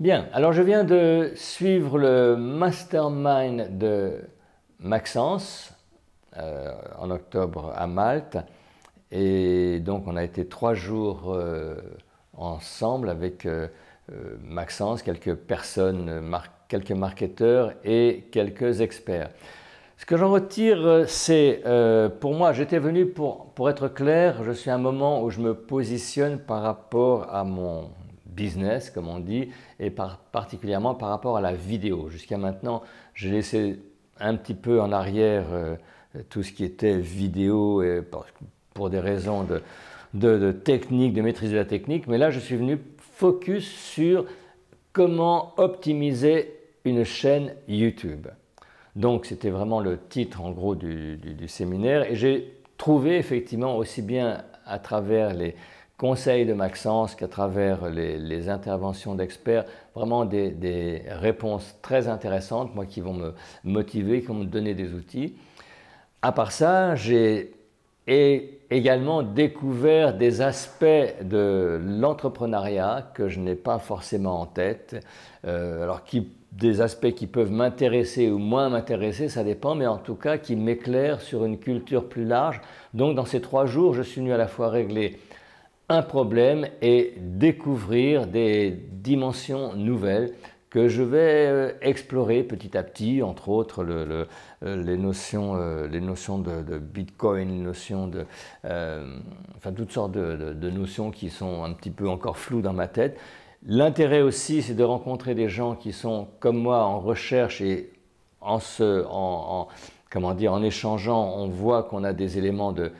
Bien, alors je viens de suivre le mastermind de Maxence euh, en octobre à Malte. Et donc on a été trois jours euh, ensemble avec euh, Maxence, quelques personnes, quelques marketeurs et quelques experts. Ce que j'en retire, c'est, pour moi, j'étais venu pour, pour être clair, je suis à un moment où je me positionne par rapport à mon business, comme on dit, et particulièrement par rapport à la vidéo. Jusqu'à maintenant, j'ai laissé un petit peu en arrière euh, tout ce qui était vidéo pour des raisons de, technique, de maîtrise de la technique, mais là, je suis venu focus sur comment optimiser une chaîne YouTube. Donc, c'était vraiment le titre, en gros, du séminaire, et j'ai trouvé effectivement aussi bien à travers les, conseils de Maxence qu'à travers les, interventions d'experts, vraiment des, réponses très intéressantes, moi qui vont me motiver, qui vont me donner des outils. À part ça, j'ai également découvert des aspects de l'entrepreneuriat que je n'ai pas forcément en tête, euh, alors qui, des aspects qui peuvent m'intéresser ou moins m'intéresser, ça dépend, mais en tout cas qui m'éclairent sur une culture plus large. Donc dans ces trois jours, je suis venu à la fois régler un problème et découvrir des dimensions nouvelles que je vais euh, explorer petit à petit, entre autres euh, les notions, euh, les notions de, Bitcoin, les notions de, enfin toutes sortes de, notions qui sont un petit peu encore floues dans ma tête. L'intérêt aussi, c'est de rencontrer des gens qui sont comme moi en recherche et en, se, en comment dire, en échangeant, on voit qu'on a des éléments de,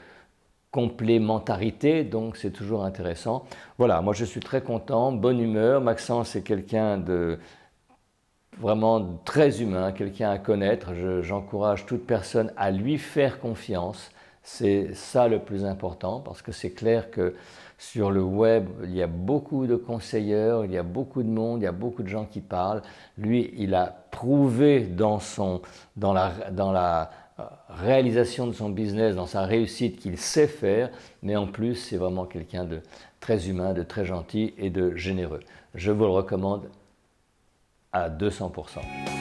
complémentarité, donc c'est toujours intéressant. Voilà, moi je suis très content, bonne humeur. Maxence est quelqu'un de vraiment très humain, quelqu'un à connaître. J'encourage toute personne à lui faire confiance. C'est ça le plus important parce que c'est clair que sur le web, il y a beaucoup de conseilleurs, il y a beaucoup de monde, il y a beaucoup de gens qui parlent. Lui, il a prouvé dans, son, dans, la, dans la réalisation de son business, dans sa réussite qu'il sait faire, mais en plus c'est vraiment quelqu'un de très humain, de très gentil et de généreux. Je vous le recommande à 200%.